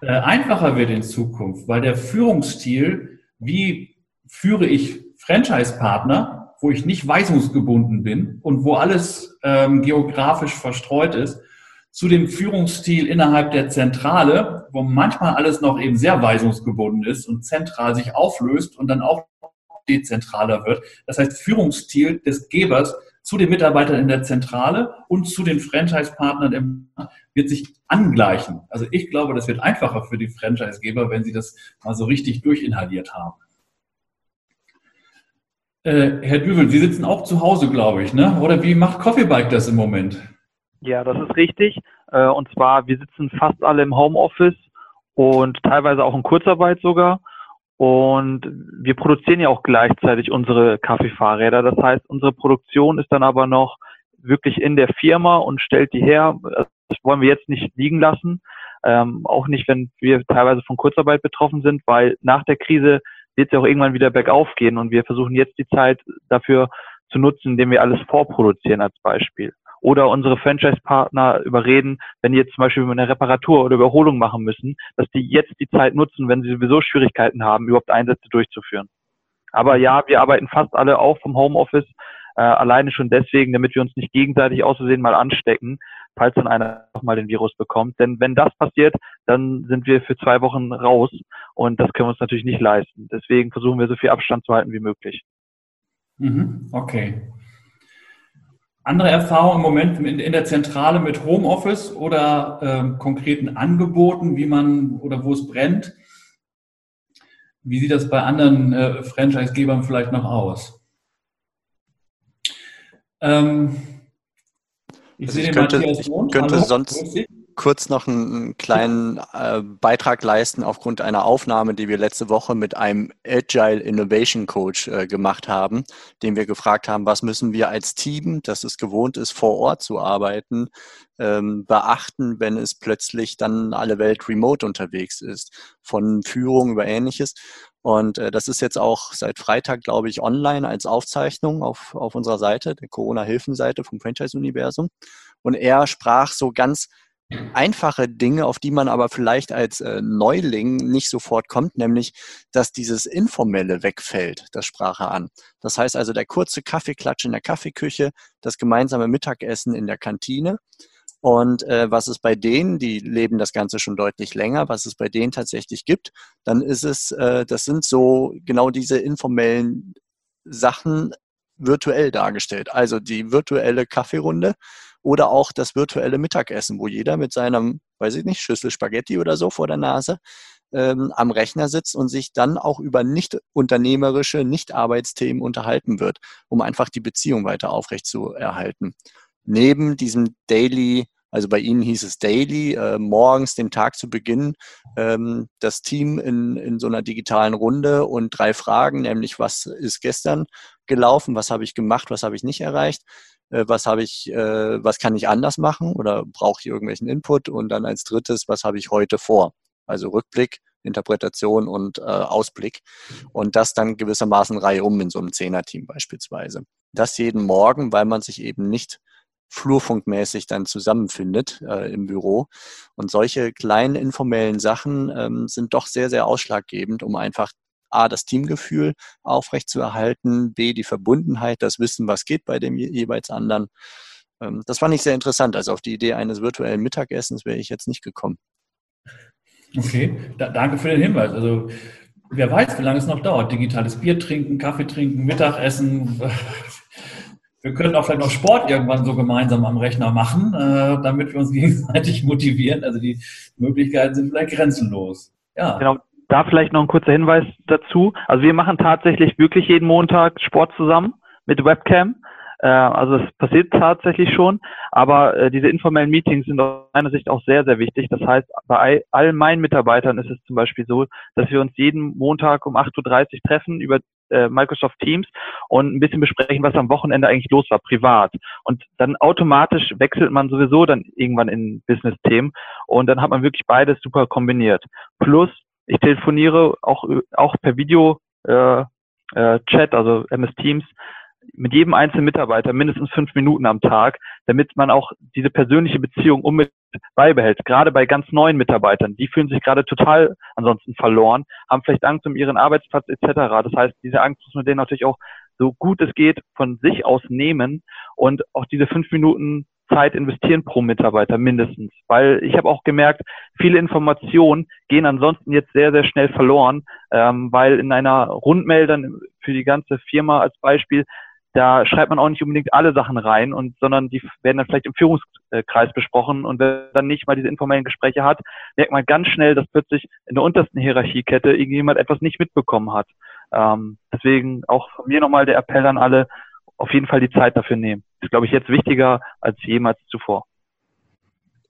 äh, einfacher wird in Zukunft, weil der Führungsstil, wie führe ich Franchise-Partner, wo ich nicht weisungsgebunden bin und wo alles ähm, geografisch verstreut ist, zu dem Führungsstil innerhalb der Zentrale, wo manchmal alles noch eben sehr weisungsgebunden ist und zentral sich auflöst und dann auch dezentraler wird. Das heißt, Führungsstil des Gebers zu den Mitarbeitern in der Zentrale und zu den Franchise-Partnern wird sich angleichen. Also ich glaube, das wird einfacher für die Franchise-Geber, wenn sie das mal so richtig durchinhaliert haben. Äh, Herr Düvel, Sie sitzen auch zu Hause, glaube ich, ne? Oder wie macht Coffee Bike das im Moment? Ja, das ist richtig. Äh, und zwar, wir sitzen fast alle im Homeoffice und teilweise auch in Kurzarbeit sogar. Und wir produzieren ja auch gleichzeitig unsere Kaffeefahrräder. Das heißt, unsere Produktion ist dann aber noch wirklich in der Firma und stellt die her. Das wollen wir jetzt nicht liegen lassen. Ähm, auch nicht, wenn wir teilweise von Kurzarbeit betroffen sind, weil nach der Krise wird es ja auch irgendwann wieder bergauf gehen und wir versuchen jetzt die Zeit dafür zu nutzen, indem wir alles vorproduzieren als Beispiel oder unsere Franchise-Partner überreden, wenn die jetzt zum Beispiel eine Reparatur oder Überholung machen müssen, dass die jetzt die Zeit nutzen, wenn sie sowieso Schwierigkeiten haben, überhaupt Einsätze durchzuführen. Aber ja, wir arbeiten fast alle auch vom Homeoffice, äh, alleine schon deswegen, damit wir uns nicht gegenseitig auszusehen mal anstecken, falls dann einer nochmal den Virus bekommt. Denn wenn das passiert, dann sind wir für zwei Wochen raus und das können wir uns natürlich nicht leisten. Deswegen versuchen wir so viel Abstand zu halten wie möglich. Mhm, okay andere Erfahrungen im Moment in, in der Zentrale mit Homeoffice oder ähm, konkreten Angeboten, wie man oder wo es brennt? Wie sieht das bei anderen äh, Franchise-Gebern vielleicht noch aus? Ähm, ich also sehe ich den könnte, Ich könnte Hallo, sonst, kurz noch einen kleinen äh, Beitrag leisten aufgrund einer Aufnahme, die wir letzte Woche mit einem Agile Innovation Coach äh, gemacht haben, dem wir gefragt haben, was müssen wir als Team, das es gewohnt ist, vor Ort zu arbeiten, ähm, beachten, wenn es plötzlich dann alle Welt remote unterwegs ist, von Führung über ähnliches. Und äh, das ist jetzt auch seit Freitag, glaube ich, online als Aufzeichnung auf, auf unserer Seite, der Corona-Hilfenseite vom Franchise-Universum. Und er sprach so ganz einfache Dinge, auf die man aber vielleicht als äh, Neuling nicht sofort kommt, nämlich, dass dieses Informelle wegfällt, das sprach er an. Das heißt also der kurze Kaffeeklatsch in der Kaffeeküche, das gemeinsame Mittagessen in der Kantine. Und äh, was es bei denen, die leben das Ganze schon deutlich länger, was es bei denen tatsächlich gibt, dann ist es, äh, das sind so genau diese informellen Sachen virtuell dargestellt. Also die virtuelle Kaffeerunde, oder auch das virtuelle Mittagessen, wo jeder mit seinem, weiß ich nicht, Schüssel Spaghetti oder so vor der Nase ähm, am Rechner sitzt und sich dann auch über nicht unternehmerische, nicht Arbeitsthemen unterhalten wird, um einfach die Beziehung weiter aufrecht zu erhalten. Neben diesem Daily also bei Ihnen hieß es Daily, äh, morgens den Tag zu beginnen, ähm, das Team in, in so einer digitalen Runde und drei Fragen, nämlich was ist gestern gelaufen, was habe ich gemacht, was habe ich nicht erreicht, äh, was habe ich, äh, was kann ich anders machen oder brauche ich irgendwelchen Input und dann als drittes, was habe ich heute vor? Also Rückblick, Interpretation und äh, Ausblick und das dann gewissermaßen Reihe um in so einem Zehner-Team beispielsweise. Das jeden Morgen, weil man sich eben nicht flurfunkmäßig dann zusammenfindet äh, im Büro. Und solche kleinen informellen Sachen ähm, sind doch sehr, sehr ausschlaggebend, um einfach A, das Teamgefühl aufrechtzuerhalten, B, die Verbundenheit, das Wissen, was geht bei dem jeweils anderen. Ähm, das fand ich sehr interessant. Also auf die Idee eines virtuellen Mittagessens wäre ich jetzt nicht gekommen. Okay, da, danke für den Hinweis. Also wer weiß, wie lange es noch dauert. Digitales Bier trinken, Kaffee trinken, Mittagessen. Wir können auch vielleicht noch Sport irgendwann so gemeinsam am Rechner machen, äh, damit wir uns gegenseitig motivieren. Also die Möglichkeiten sind vielleicht grenzenlos. Ja. Genau, da vielleicht noch ein kurzer Hinweis dazu. Also wir machen tatsächlich wirklich jeden Montag Sport zusammen mit Webcam. Äh, also es passiert tatsächlich schon, aber äh, diese informellen Meetings sind aus meiner Sicht auch sehr, sehr wichtig. Das heißt, bei all meinen Mitarbeitern ist es zum Beispiel so, dass wir uns jeden Montag um 8.30 Uhr treffen über äh, Microsoft Teams und ein bisschen besprechen, was am Wochenende eigentlich los war, privat. Und dann automatisch wechselt man sowieso dann irgendwann in Business-Themen und dann hat man wirklich beides super kombiniert. Plus, ich telefoniere auch, auch per Video äh, äh, also MS Teams, mit jedem einzelnen Mitarbeiter mindestens fünf Minuten am Tag, damit man auch diese persönliche Beziehung unbedingt beibehält. Gerade bei ganz neuen Mitarbeitern, die fühlen sich gerade total ansonsten verloren, haben vielleicht Angst um ihren Arbeitsplatz etc. Das heißt, diese Angst muss man denen natürlich auch so gut es geht von sich aus nehmen und auch diese fünf Minuten Zeit investieren pro Mitarbeiter mindestens. Weil ich habe auch gemerkt, viele Informationen gehen ansonsten jetzt sehr, sehr schnell verloren, ähm, weil in einer Rundmeldern für die ganze Firma als Beispiel da schreibt man auch nicht unbedingt alle Sachen rein und sondern die werden dann vielleicht im Führungskreis besprochen und wenn man dann nicht mal diese informellen Gespräche hat, merkt man ganz schnell, dass plötzlich in der untersten Hierarchiekette irgendjemand etwas nicht mitbekommen hat. Ähm, deswegen auch von mir nochmal der Appell an alle, auf jeden Fall die Zeit dafür nehmen. Das ist, glaube ich, jetzt wichtiger als jemals zuvor.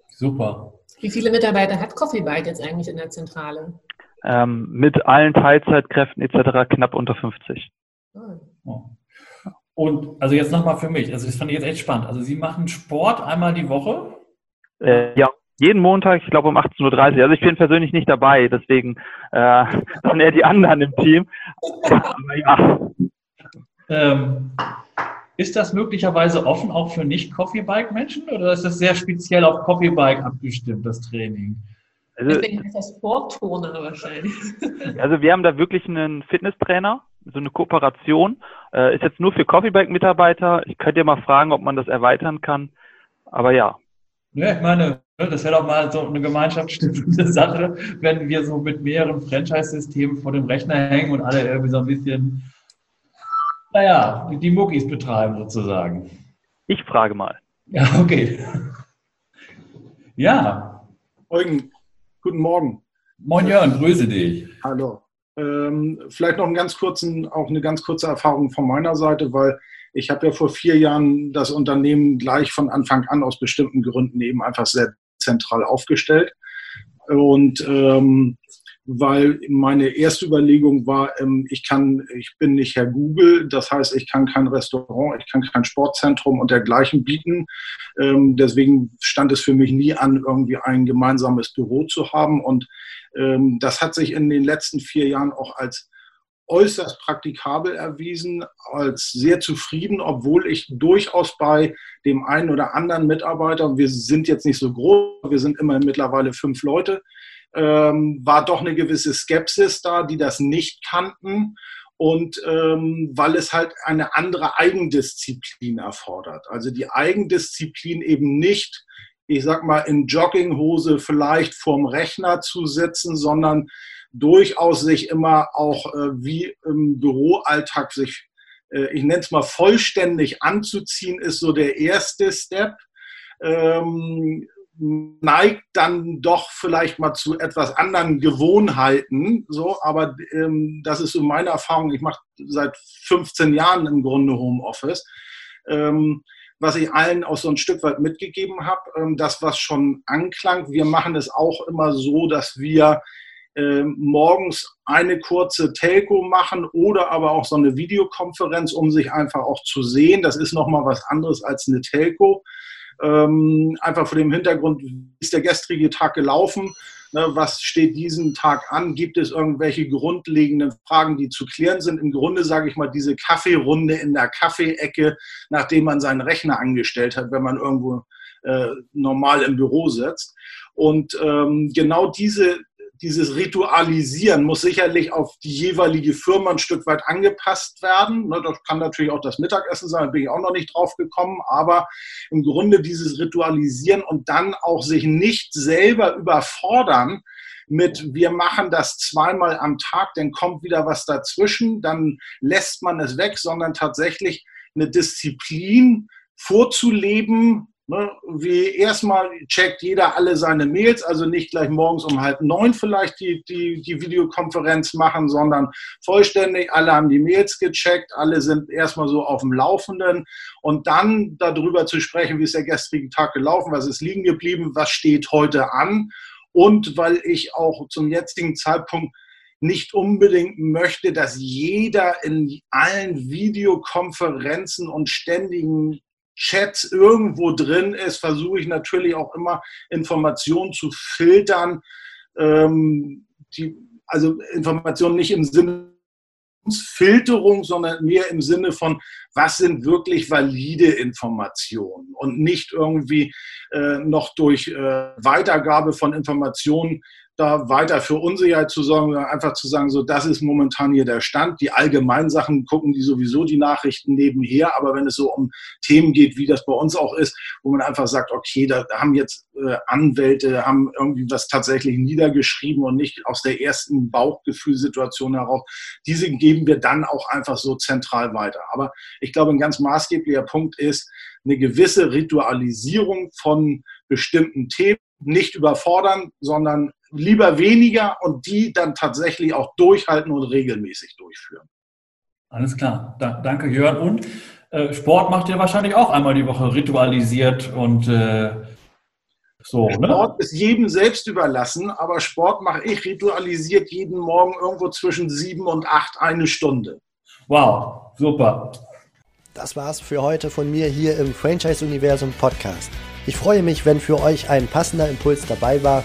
Super. Wie viele Mitarbeiter hat Coffee jetzt eigentlich in der Zentrale? Ähm, mit allen Teilzeitkräften etc. knapp unter 50. Oh. Und also jetzt nochmal für mich, also das fand ich jetzt echt spannend. Also Sie machen Sport einmal die Woche? Äh, ja, jeden Montag, ich glaube um 18.30 Uhr. Also ich bin persönlich nicht dabei, deswegen äh, sind eher die anderen im Team. Aber ja. Ähm, ist das möglicherweise offen auch für Nicht-Coffee-Bike-Menschen oder ist das sehr speziell auf Coffee-Bike abgestimmt, das Training? Also, Deswegen ist das Sportturner wahrscheinlich. Also wir haben da wirklich einen Fitnesstrainer, so eine Kooperation. Äh, ist jetzt nur für Coffeebank-Mitarbeiter. Ich könnte ja mal fragen, ob man das erweitern kann. Aber ja. Ja, ich meine, das wäre doch mal so eine gemeinschaftsstiftende Sache, wenn wir so mit mehreren Franchise-Systemen vor dem Rechner hängen und alle irgendwie so ein bisschen, naja, die Muckis betreiben sozusagen. Ich frage mal. Ja, okay. Ja. Eugen, guten Morgen. Moin Jörn, grüße dich. Hallo. Ähm, vielleicht noch einen ganz kurzen, auch eine ganz kurze Erfahrung von meiner Seite, weil ich habe ja vor vier Jahren das Unternehmen gleich von Anfang an aus bestimmten Gründen eben einfach sehr zentral aufgestellt. Und ähm, weil meine erste Überlegung war, ähm, ich kann, ich bin nicht Herr Google, das heißt, ich kann kein Restaurant, ich kann kein Sportzentrum und dergleichen bieten. Ähm, deswegen stand es für mich nie an, irgendwie ein gemeinsames Büro zu haben. Und ähm, das hat sich in den letzten vier Jahren auch als äußerst praktikabel erwiesen, als sehr zufrieden, obwohl ich durchaus bei dem einen oder anderen Mitarbeiter, wir sind jetzt nicht so groß, wir sind immerhin mittlerweile fünf Leute, ähm, war doch eine gewisse Skepsis da, die das nicht kannten und ähm, weil es halt eine andere Eigendisziplin erfordert. Also die Eigendisziplin eben nicht ich sag mal, in Jogginghose vielleicht vorm Rechner zu sitzen, sondern durchaus sich immer auch äh, wie im Büroalltag sich, äh, ich nenne es mal, vollständig anzuziehen, ist so der erste Step. Ähm, neigt dann doch vielleicht mal zu etwas anderen Gewohnheiten, so, aber ähm, das ist so meine Erfahrung. Ich mache seit 15 Jahren im Grunde Homeoffice. Ähm, was ich allen auch so ein Stück weit mitgegeben habe, ähm, das, was schon anklang. Wir machen es auch immer so, dass wir äh, morgens eine kurze Telco machen oder aber auch so eine Videokonferenz, um sich einfach auch zu sehen. Das ist nochmal was anderes als eine Telco. Ähm, einfach vor dem Hintergrund, wie ist der gestrige Tag gelaufen? Ne, was steht diesen Tag an? Gibt es irgendwelche grundlegenden Fragen, die zu klären sind? Im Grunde sage ich mal, diese Kaffeerunde in der Kaffeeecke, nachdem man seinen Rechner angestellt hat, wenn man irgendwo äh, normal im Büro sitzt. Und ähm, genau diese dieses Ritualisieren muss sicherlich auf die jeweilige Firma ein Stück weit angepasst werden. Ne, das kann natürlich auch das Mittagessen sein, da bin ich auch noch nicht drauf gekommen, aber im Grunde dieses Ritualisieren und dann auch sich nicht selber überfordern mit, wir machen das zweimal am Tag, dann kommt wieder was dazwischen, dann lässt man es weg, sondern tatsächlich eine Disziplin vorzuleben, Ne? Wie erstmal checkt jeder alle seine Mails, also nicht gleich morgens um halb neun vielleicht die, die, die Videokonferenz machen, sondern vollständig, alle haben die Mails gecheckt, alle sind erstmal so auf dem Laufenden. Und dann darüber zu sprechen, wie ist der gestrige Tag gelaufen, was ist liegen geblieben, was steht heute an. Und weil ich auch zum jetzigen Zeitpunkt nicht unbedingt möchte, dass jeder in allen Videokonferenzen und ständigen Chats irgendwo drin ist, versuche ich natürlich auch immer Informationen zu filtern. Ähm, die, also Informationen nicht im Sinne Filterung, sondern mehr im Sinne von, was sind wirklich valide Informationen und nicht irgendwie äh, noch durch äh, Weitergabe von Informationen da weiter für Unsicherheit zu sorgen, sondern einfach zu sagen, so, das ist momentan hier der Stand. Die allgemeinen Sachen gucken die sowieso die Nachrichten nebenher, aber wenn es so um Themen geht, wie das bei uns auch ist, wo man einfach sagt, okay, da haben jetzt äh, Anwälte, haben irgendwie was tatsächlich niedergeschrieben und nicht aus der ersten Bauchgefühlsituation heraus, diese geben wir dann auch einfach so zentral weiter. Aber ich glaube, ein ganz maßgeblicher Punkt ist, eine gewisse Ritualisierung von bestimmten Themen, nicht überfordern, sondern lieber weniger und die dann tatsächlich auch durchhalten und regelmäßig durchführen. Alles klar. Da, danke, Jörn. Und äh, Sport macht ihr wahrscheinlich auch einmal die Woche ritualisiert und äh, so. Ne? Sport ist jedem selbst überlassen, aber Sport mache ich ritualisiert jeden Morgen irgendwo zwischen sieben und acht eine Stunde. Wow, super. Das war's für heute von mir hier im Franchise-Universum Podcast. Ich freue mich, wenn für euch ein passender Impuls dabei war